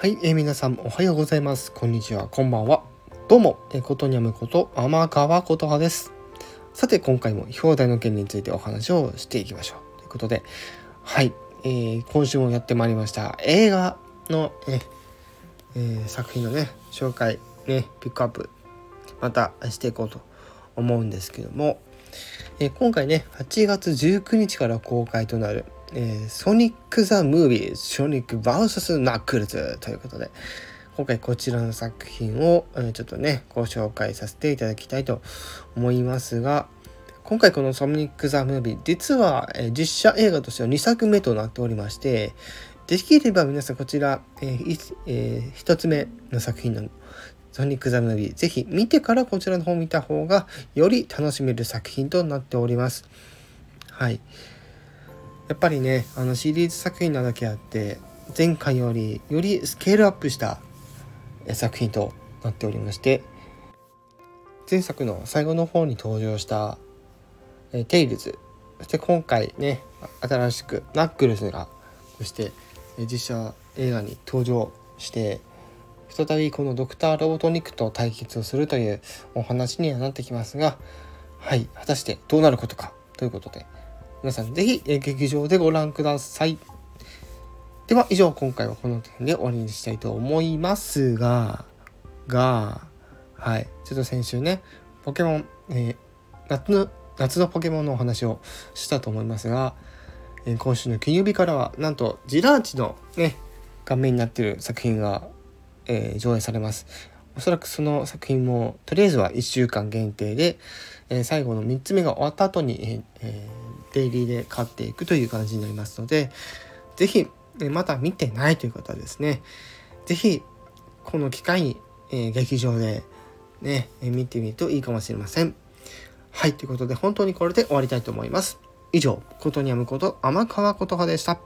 はい、えー、皆さんおはようございます。こんにちは、こんばんは。どうも、えー、ことにゃむこと天川琴葉です。さて、今回も表題の件についてお話をしていきましょう。ということで、はい、えー、今週もやってまいりました映画の、ねえー、作品のね、紹介、ね、ピックアップ、またしていこうと思うんですけども、えー、今回ね、8月19日から公開となるえー、ソニック・ザ・ムービーソニック VS ナックルズということで、今回こちらの作品を、え、ちょっとね、ご紹介させていただきたいと思いますが、今回このソニック・ザ・ムービー、実は、え、実写映画としては2作目となっておりまして、できれば皆さんこちら、えーえー、1つ目の作品のソニック・ザ・ムービー、ぜひ見てからこちらの方を見た方がより楽しめる作品となっております。はい。やっぱりねあのシリーズ作品なだけあって前回よりよりスケールアップした作品となっておりまして前作の最後の方に登場した「えテイルズ」そして今回ね新しくナックルズがそして実写映画に登場して再びこのドクター・ロボトニックと対決をするというお話にはなってきますがはい果たしてどうなることかということで皆さんぜひ劇場でご覧ください。では以上今回はこの点で終わりにしたいと思いますが、が、はい、ちょっと先週ね、ポケモン、えー、夏の、夏のポケモンのお話をしたと思いますが、えー、今週の金曜日からはなんとジラーチのね、画面になっている作品が、えー、上映されます。おそらくその作品もとりあえずは1週間限定で、えー、最後の3つ目が終わった後に、えー、デイリーで買っていくという感じになりますので是非、え、まだ見てないという方はですね是非この機会に、えー、劇場でね、見てみるといいかもしれません。はい、ということで本当にこれで終わりたいと思います。以上、ことにやむこと天川琴葉でした。